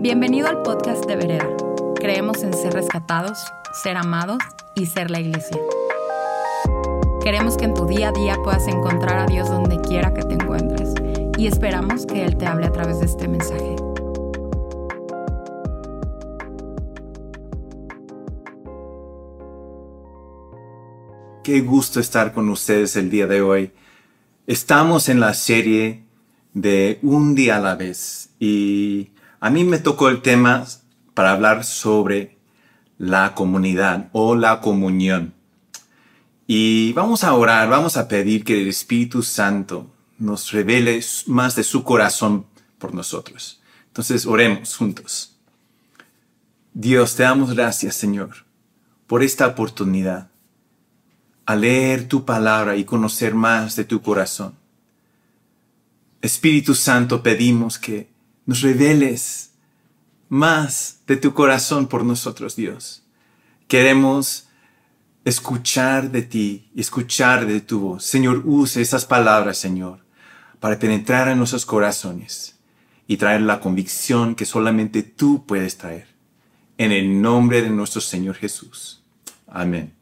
Bienvenido al podcast de Vereda. Creemos en ser rescatados, ser amados y ser la iglesia. Queremos que en tu día a día puedas encontrar a Dios donde quiera que te encuentres y esperamos que Él te hable a través de este mensaje. Qué gusto estar con ustedes el día de hoy. Estamos en la serie de Un día a la vez y a mí me tocó el tema para hablar sobre la comunidad o la comunión. Y vamos a orar, vamos a pedir que el Espíritu Santo nos revele más de su corazón por nosotros. Entonces oremos juntos. Dios, te damos gracias, Señor, por esta oportunidad a leer tu palabra y conocer más de tu corazón. Espíritu Santo, pedimos que nos reveles más de tu corazón por nosotros, Dios. Queremos escuchar de ti escuchar de tu voz. Señor, use esas palabras, Señor, para penetrar en nuestros corazones y traer la convicción que solamente tú puedes traer. En el nombre de nuestro Señor Jesús. Amén.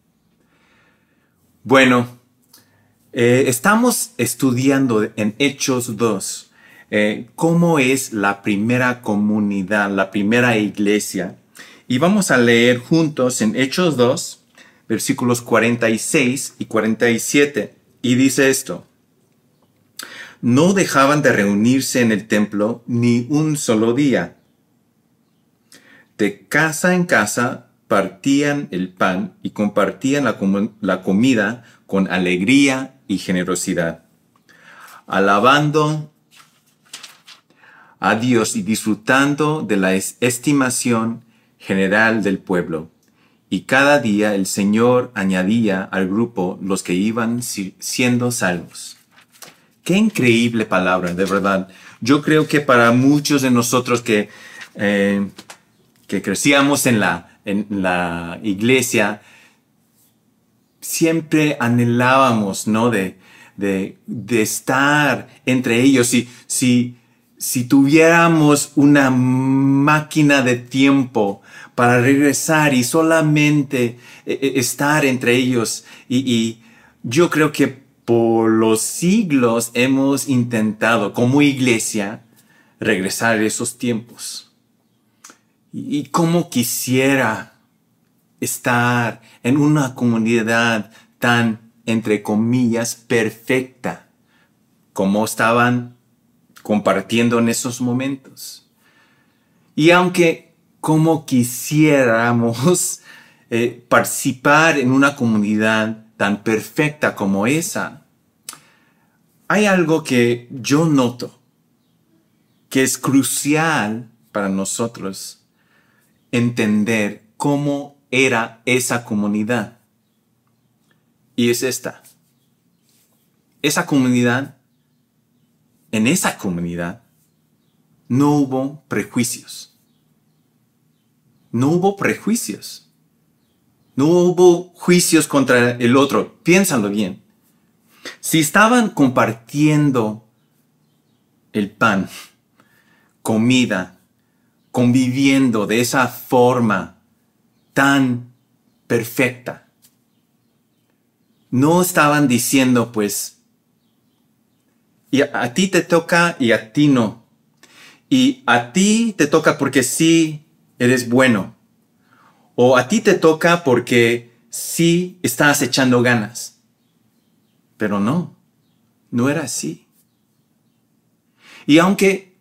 Bueno, eh, estamos estudiando en Hechos 2 eh, cómo es la primera comunidad, la primera iglesia. Y vamos a leer juntos en Hechos 2, versículos 46 y 47. Y dice esto. No dejaban de reunirse en el templo ni un solo día. De casa en casa partían el pan y compartían la, comida con alegría y generosidad, alabando a Dios y disfrutando de la estimación general del pueblo. Y cada día el Señor añadía al grupo los que iban siendo salvos. Qué increíble palabra, de verdad. Yo creo que para muchos de nosotros que, eh, que crecíamos en la en la iglesia, siempre anhelábamos, ¿no? De, de, estar entre ellos. Si, si, si tuviéramos una máquina de tiempo para regresar y solamente eh, eh, estar entre ellos. Y, y, yo creo que por los siglos hemos intentado como iglesia regresar a esos tiempos. Y cómo quisiera estar en una comunidad tan, entre comillas, perfecta como estaban compartiendo en esos momentos. Y aunque como quisiéramos eh, participar en una comunidad tan perfecta como esa, hay algo que yo noto que es crucial para nosotros entender cómo era esa comunidad. Y es esta. Esa comunidad, en esa comunidad, no hubo prejuicios. No hubo prejuicios. No hubo juicios contra el otro. Piénsalo bien. Si estaban compartiendo el pan, comida, conviviendo de esa forma tan perfecta. No estaban diciendo, pues, y a, ti te toca y a ti no. Y a ti te toca porque sí eres bueno. O a ti te toca porque sí estás echando ganas. Pero no, no era así. Y aunque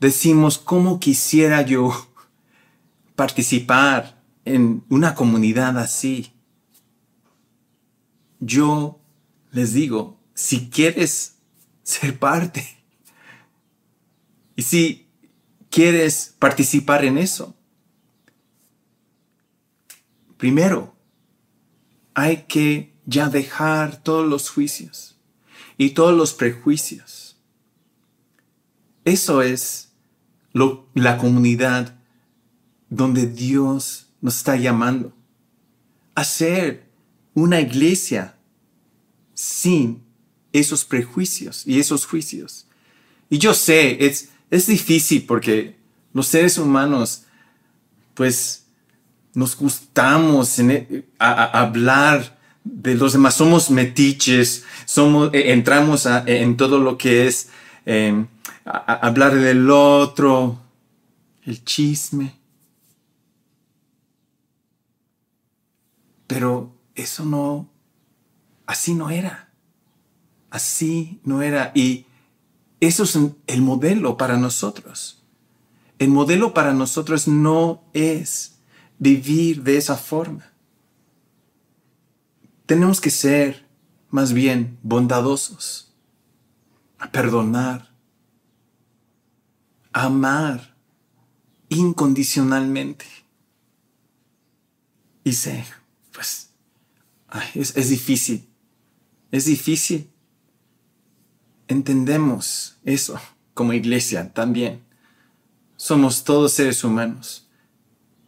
decimos, ¿cómo quisiera yo participar en una comunidad así? Yo les digo, si quieres ser parte y si quieres participar en eso, primero hay que ya dejar todos los juicios y todos los prejuicios. Eso es la comunidad donde Dios nos está llamando a ser una iglesia sin esos prejuicios y esos juicios. Y yo sé, es, es difícil porque Los seres humanos, pues, nos gustamos e, hablar de los demás, somos metiches, somos, e, entramos en todo lo que es em, hablar del otro, el chisme. Pero eso no, así no era. Así no era. Y eso es el modelo para nosotros. El modelo para nosotros no es vivir de esa forma. Tenemos que ser más bien bondadosos, a perdonar, a amar incondicionalmente. Y sé, pues, es, es difícil, es difícil. Entendemos eso como iglesia también. Somos todos seres humanos.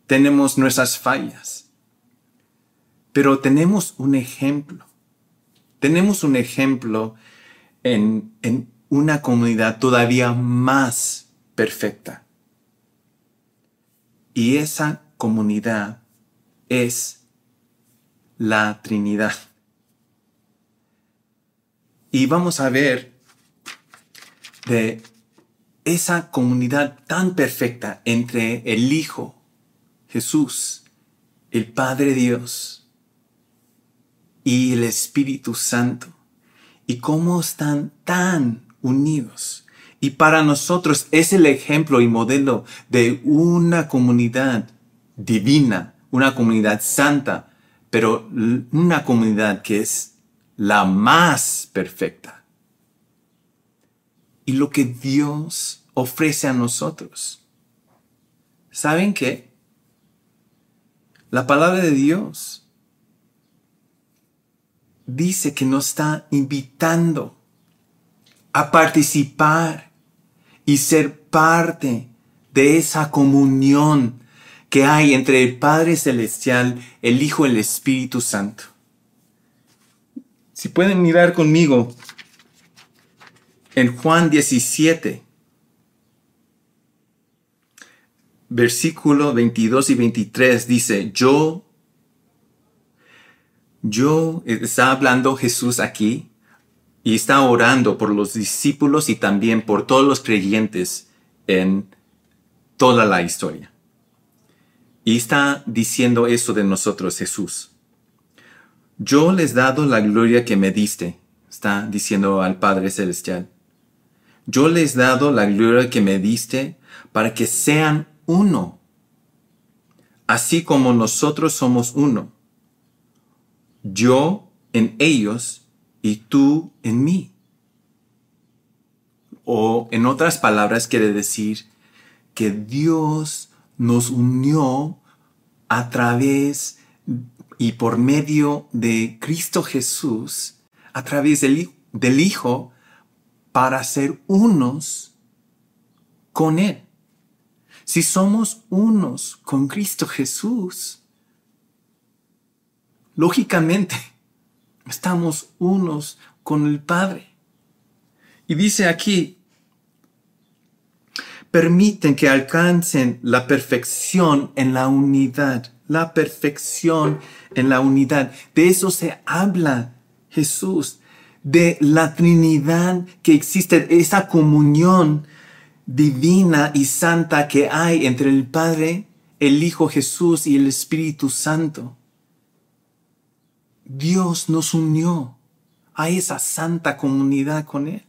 Tenemos nuestras fallas. Pero tenemos un ejemplo. Tenemos un ejemplo en, en una comunidad todavía más perfecta. Y esa comunidad es la Trinidad. Y vamos a ver de esa comunidad tan perfecta entre el Hijo, Jesús, el Padre Dios y el Espíritu Santo, y cómo están tan unidos. Y para nosotros es el ejemplo y modelo de una comunidad divina, una comunidad santa, pero una comunidad que es la más perfecta y lo que Dios ofrece a nosotros. ¿Saben qué? La palabra de Dios dice que nos está invitando a participar y ser parte de esa comunión que hay entre el Padre Celestial, el Hijo y el Espíritu Santo. Si pueden mirar conmigo en Juan 17, versículo 22 y 23 dice, yo, yo, está hablando Jesús aquí y está orando por los discípulos y también por todos los creyentes en toda la historia. Y está diciendo eso de nosotros Jesús. Yo les he dado la gloria que me diste, está diciendo al Padre Celestial. Yo les he dado la gloria que me diste para que sean uno, así como nosotros somos uno. Yo en ellos y tú en mí. O en otras palabras quiere decir que Dios nos unió a través y por medio de Cristo Jesús, a través del, del Hijo, para ser unos con Él. Si somos unos con Cristo Jesús, lógicamente estamos unos con el Padre. Y dice aquí, permiten que alcancen la perfección en la unidad, la perfección en la unidad. De eso se habla Jesús de la Trinidad que existe, esa comunión divina y santa que hay entre el Padre, el Hijo Jesús y el Espíritu Santo. Dios nos unió a esa santa comunidad con Él.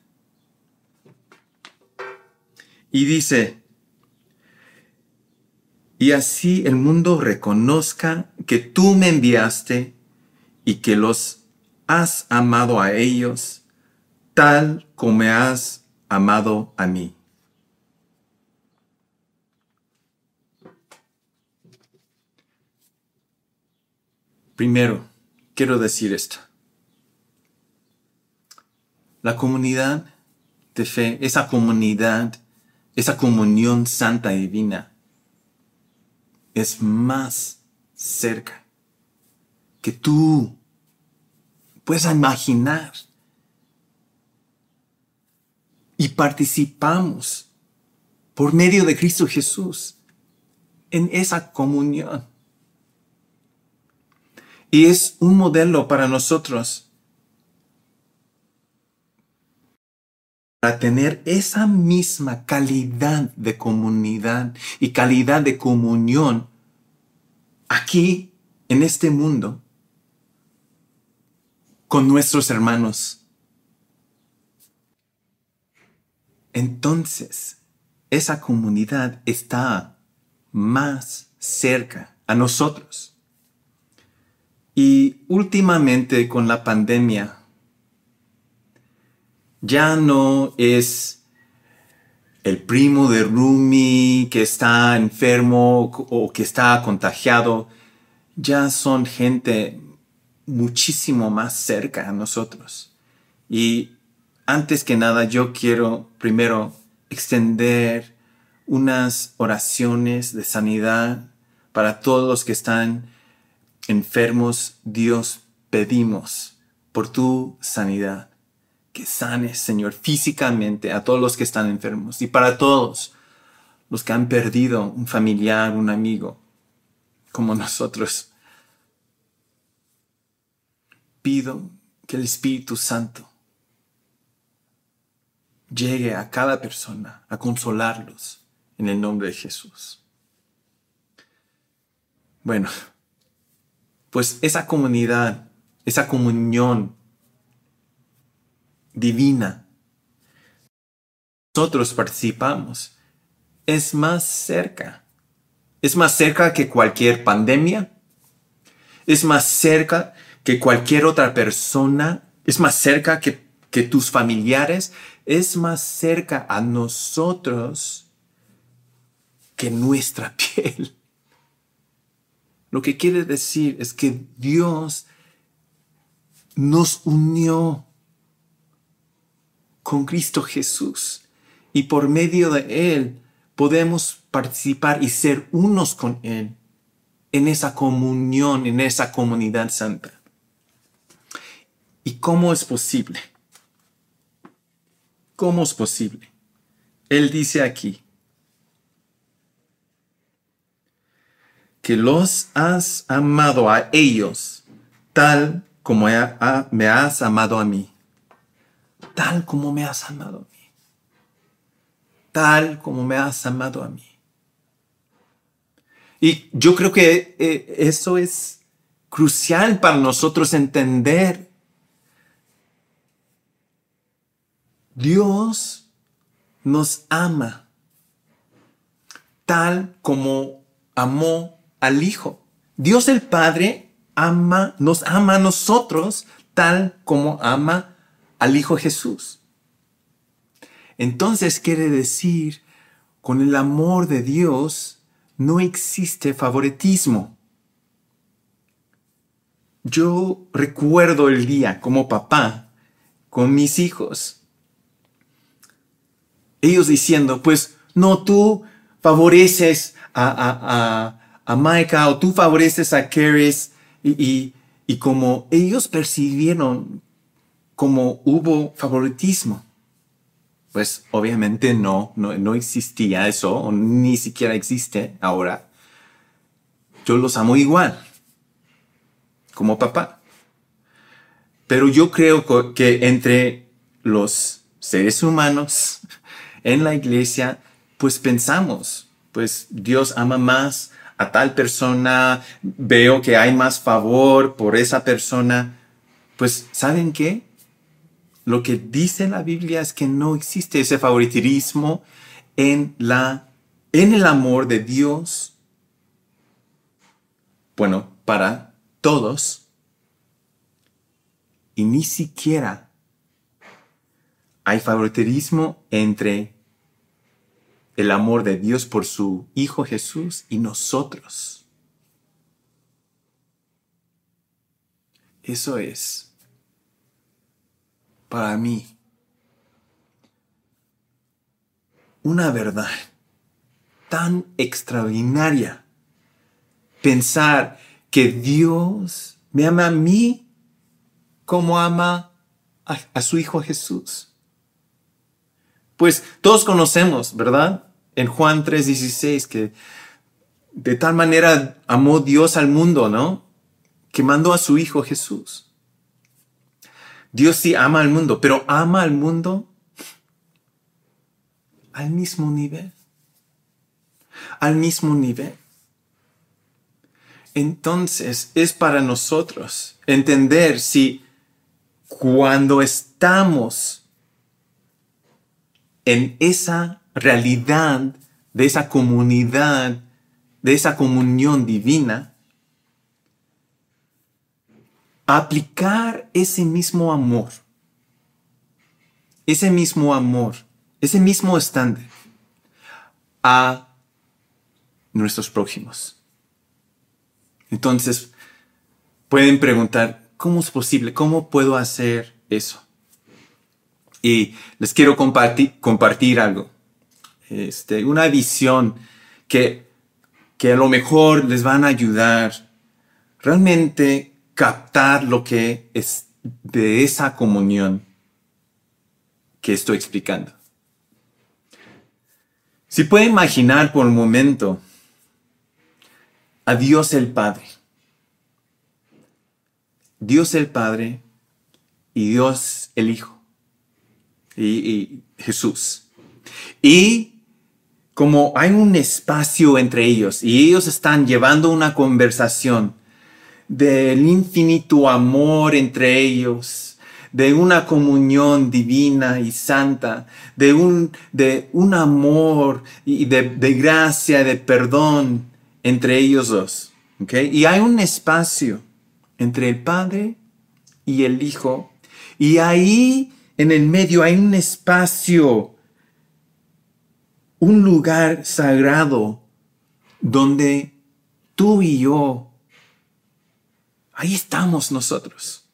Y dice, y así el mundo reconozca que tú me enviaste y que los has amado a ellos tal como me has amado a mí. Primero, quiero decir esto. La comunidad de fe, esa comunidad, esa comunión santa y divina, es más cerca que tú puedes imaginar. Y participamos por medio de Cristo Jesús, en esa comunión. Y es un modelo para nosotros para tener esa misma calidad de comunidad y calidad de comunión aquí en este mundo con nuestros hermanos. Entonces, esa comunidad está más cerca a nosotros. Y últimamente con la pandemia, ya no es el primo de Rumi que está enfermo o que está contagiado, ya son gente muchísimo más cerca a nosotros. Y antes que nada, yo quiero primero extender unas oraciones de sanidad para todos los que están enfermos. Dios, pedimos por tu sanidad. Que sanes, Señor, físicamente a todos los que están enfermos y para todos los que han perdido un familiar, un amigo, como nosotros. Pido que el Espíritu Santo llegue a cada persona a consolarlos en el nombre de Jesús. Bueno, pues esa comunidad, esa comunión divina, nosotros participamos, es más cerca. Es más cerca que cualquier pandemia. Es más cerca que cualquier otra persona. Es más cerca que, tus familiares. Es más cerca a nosotros que nuestra piel. Lo que quiere decir es que Dios nos unió con Cristo Jesús y por medio de Él podemos participar y ser unos con Él en esa comunión, en esa comunidad santa. ¿Y cómo es posible? ¿Cómo es posible? Él dice aquí, que los has amado a ellos tal como me has amado a mí. Tal como me has amado a mí. Tal como me has amado a mí. Y yo creo que eh, eso es crucial para nosotros entender. Dios nos ama tal como amó al Hijo. Dios el Padre ama, nos ama a nosotros tal como ama al Hijo Jesús. Entonces quiere decir, con el amor de Dios no existe favoritismo. Yo recuerdo el día como papá con mis hijos. Ellos diciendo, pues no, tú favoreces a, a Micah o tú favoreces a Keres y, como ellos percibieron como hubo favoritismo, pues obviamente no, no, no existía eso, ni siquiera existe ahora. Yo los amo igual, como papá. Pero yo creo que entre los seres humanos en la iglesia, pues pensamos, pues Dios ama más a tal persona, veo que hay más favor por esa persona, pues ¿saben qué? Lo que dice la Biblia es que no existe ese favoritismo en la en el amor de Dios. Bueno, para todos y ni siquiera hay favoritismo entre el amor de Dios por su Hijo Jesús y nosotros. Eso es, para mí, una verdad tan extraordinaria. Pensar que Dios me ama a mí como ama a, su Hijo Jesús. Pues todos conocemos, ¿verdad? en Juan 3:16 que de tal manera amó Dios al mundo, ¿no? Que mandó a su Hijo Jesús. Dios sí ama al mundo, pero ama al mundo al mismo nivel. Al mismo nivel. Entonces es para nosotros entender si cuando estamos en esa realidad de esa comunidad, de esa comunión divina, aplicar ese mismo amor, ese mismo amor, ese mismo estándar a nuestros prójimos. Entonces, pueden preguntar, ¿cómo es posible? ¿Cómo puedo hacer eso? Y les quiero compartir, algo, este, una visión que, que a lo mejor les van a ayudar realmente captar lo que es de esa comunión que estoy explicando. Si puede imaginar por un momento a Dios el Padre. Dios el Padre y Dios el Hijo. Y, Jesús. Y como hay un espacio entre ellos y ellos están llevando una conversación del infinito amor entre ellos, de una comunión divina y santa, de un, de un amor y de, de gracia, de perdón, entre ellos dos. ¿okay? Y hay un espacio entre el Padre y el Hijo. Y ahí en el medio hay un espacio, un lugar sagrado donde tú y yo, ahí estamos nosotros.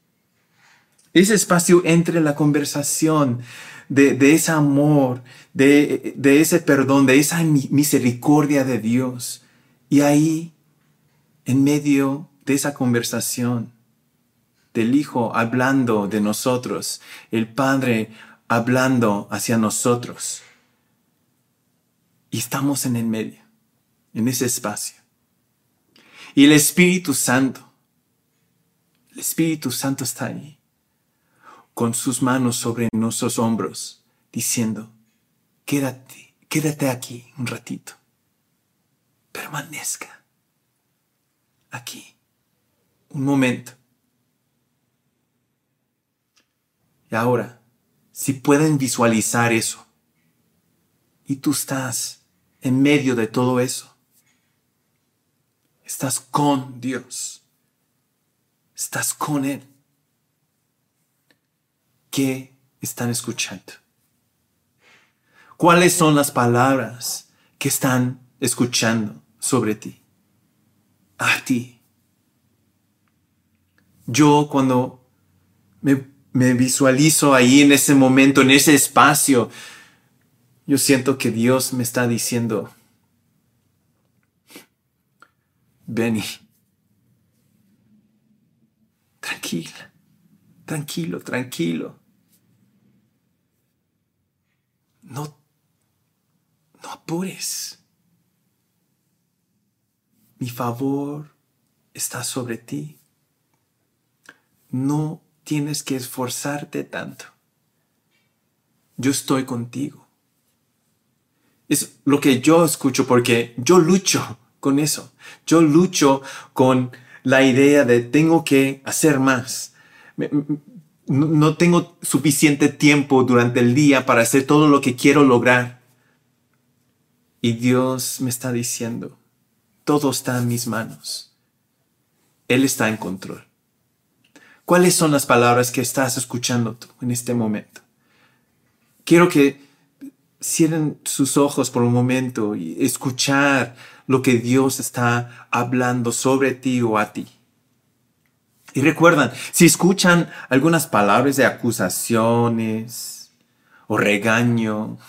Ese espacio entre la conversación de, ese amor, de ese perdón, de esa misericordia de Dios y ahí, en medio de esa conversación, del Hijo hablando de nosotros, el Padre hablando hacia nosotros, y estamos en el medio, en ese espacio. Y el Espíritu Santo, el Espíritu Santo está ahí, con sus manos sobre nuestros hombros, diciendo, quédate, quédate aquí un ratito permanezca aquí un momento. Y ahora, si pueden visualizar eso, y tú estás en medio de todo eso, estás con Dios, estás con Él, ¿qué están escuchando? ¿Cuáles son las palabras que están escuchando sobre ti. A ti. Yo cuando me, me visualizo ahí en ese momento, en ese espacio, yo siento que Dios me está diciendo, Benny, tranquila, tranquilo, tranquilo. No, no apures mi favor está sobre ti. No tienes que esforzarte tanto. Yo estoy contigo. Es lo que yo escucho porque yo lucho con eso. Yo lucho con la idea de tengo que hacer más. No tengo suficiente tiempo durante el día para hacer todo lo que quiero lograr. Y Dios me está diciendo, todo está en mis manos. Él está en control. ¿Cuáles son las palabras que estás escuchando tú en este momento? Quiero que cierren sus ojos por un momento y escuchar lo que Dios está hablando sobre ti o a ti. Y recuerdan, si escuchan algunas palabras de acusaciones o regaño,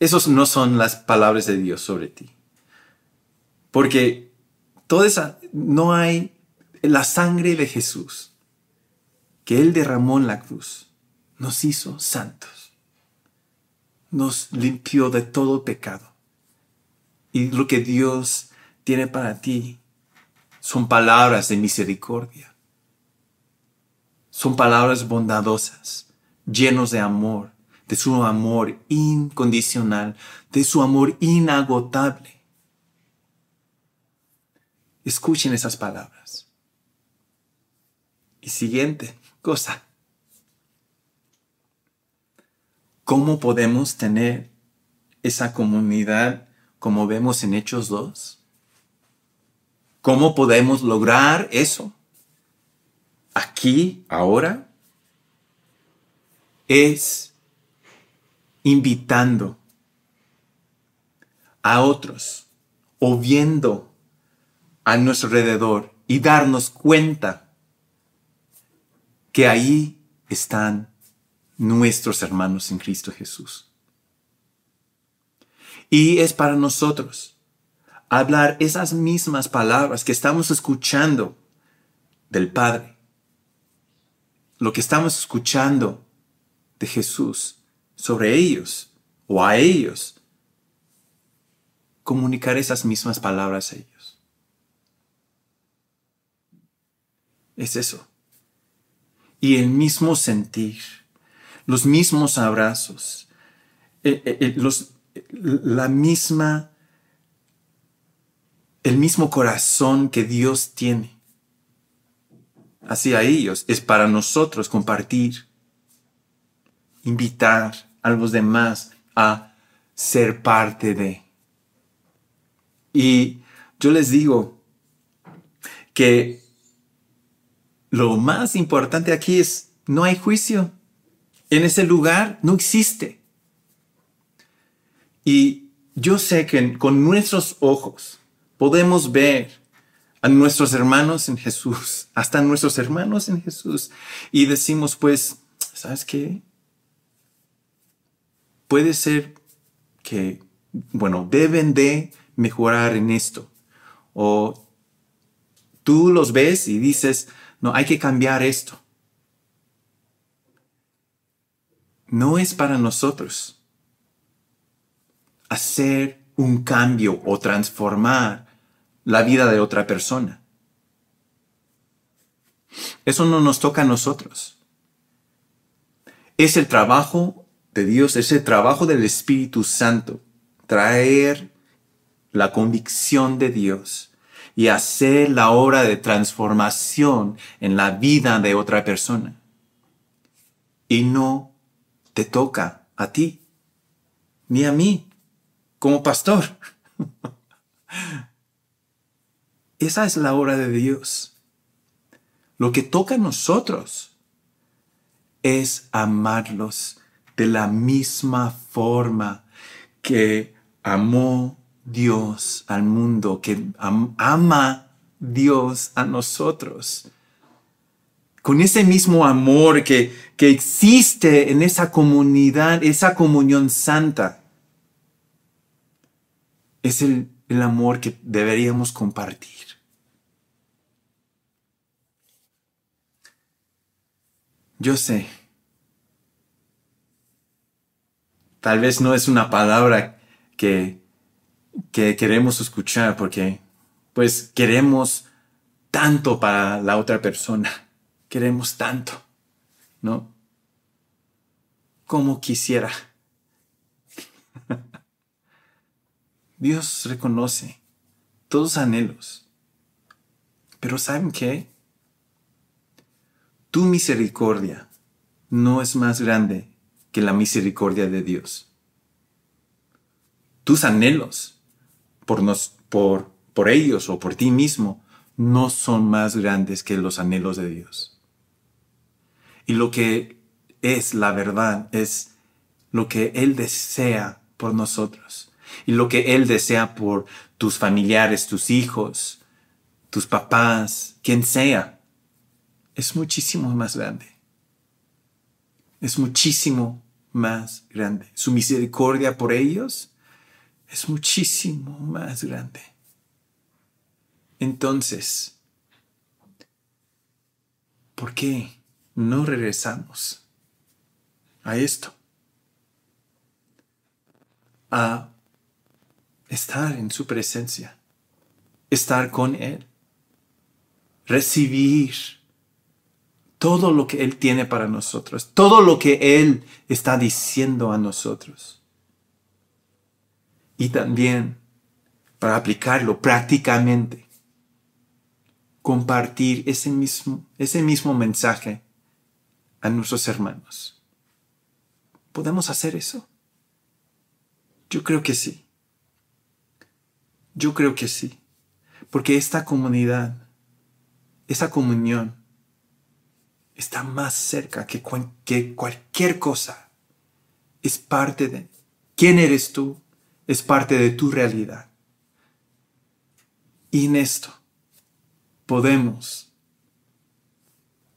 esos no son las palabras de Dios sobre ti. Porque toda esa, no hay la sangre de Jesús que Él derramó en la cruz, nos hizo santos, nos limpió de todo pecado. Y lo que Dios tiene para ti son palabras de misericordia. Son palabras bondadosas, llenos de amor, de su amor incondicional, de su amor inagotable. Escuchen esas palabras. Y siguiente cosa. ¿Cómo podemos tener esa comunidad como vemos en Hechos 2? ¿Cómo podemos lograr eso? Aquí, ahora, es invitando a otros o viendo a nuestro alrededor y darnos cuenta que ahí están nuestros hermanos en Cristo Jesús. Y es para nosotros hablar esas mismas palabras que estamos escuchando del Padre, lo que estamos escuchando de Jesús sobre ellos o a ellos, comunicar esas mismas palabras a ellos. Es eso. Y el mismo sentir, los mismos abrazos, eh, eh, eh, la misma, el mismo corazón que Dios tiene hacia ellos es para nosotros compartir, invitar a los demás a ser parte de. Y yo les digo que lo más importante aquí es, no hay juicio. En ese lugar no existe. Y yo sé que con nuestros ojos podemos ver a nuestros hermanos en Jesús, hasta nuestros hermanos en Jesús, y decimos, pues, ¿sabes qué? Puede ser que, bueno, deben de mejorar en esto. O tú los ves y dices, no, hay que cambiar esto. No es para nosotros hacer un cambio o transformar la vida de otra persona. Eso no nos toca a nosotros. Es el trabajo de Dios, es el trabajo del Espíritu Santo, traer la convicción de Dios y hacer la obra de transformación en la vida de otra persona. Y no te toca a ti, ni a mí como pastor. Esa es la obra de Dios. Lo que toca a nosotros es amarlos de la misma forma que amó Dios al mundo, que ama Dios a nosotros. Con ese mismo amor que, que existe en esa comunidad, esa comunión santa es el, amor que deberíamos compartir. Yo sé, tal vez no es una palabra que, que queremos escuchar porque pues queremos tanto para la otra persona, queremos tanto, ¿no? Como quisiera. Dios reconoce todos anhelos. Pero ¿saben qué? Tu misericordia no es más grande que la misericordia de Dios. Tus anhelos por, nos, por, por ellos o por ti mismo no son más grandes que los anhelos de Dios. Y lo que es la verdad es lo que Él desea por nosotros y lo que Él desea por tus familiares, tus hijos, tus papás, quien sea, es muchísimo más grande. Es muchísimo más grande. Su misericordia por ellos es muchísimo más grande. Entonces, ¿por qué no regresamos a esto? A estar en su presencia, estar con Él, recibir todo lo que Él tiene para nosotros, todo lo que Él está diciendo a nosotros. Y también para aplicarlo prácticamente, compartir ese mismo, ese mismo mensaje a nuestros hermanos. ¿Podemos hacer eso? Yo creo que sí. Yo creo que sí. Porque esta comunidad, esa comunión, está más cerca que, que cualquier cosa. Es parte de quién eres tú, es parte de tu realidad. Y en esto podemos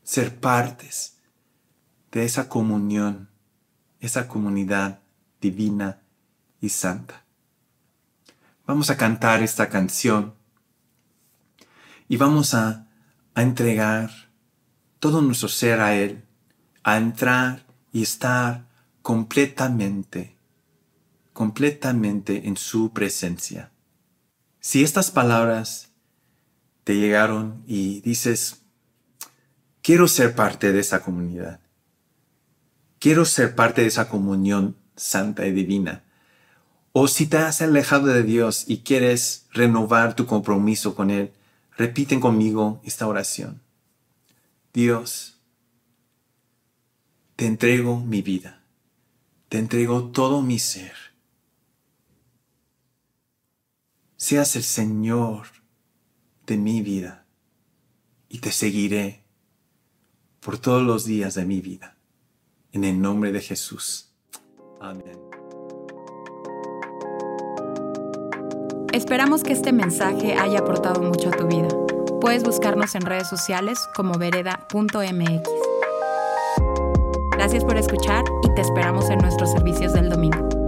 ser partes de esa comunión, esa comunidad divina y santa. Vamos a cantar esta canción y vamos a, a entregar todo nuestro ser a Él, a entrar y estar completamente, completamente en su presencia. Si estas palabras te llegaron y dices, quiero ser parte de esa comunidad, quiero ser parte de esa comunión santa y divina, o si te has alejado de Dios y quieres renovar tu compromiso con Él, repiten conmigo esta oración. Dios, te entrego mi vida, te entrego todo mi ser. Seas el Señor de mi vida y te seguiré por todos los días de mi vida. En el nombre de Jesús. Amén. Esperamos que este mensaje haya aportado mucho a tu vida. Puedes buscarnos en redes sociales como vereda.mx. Gracias por escuchar y te esperamos en nuestros servicios del domingo.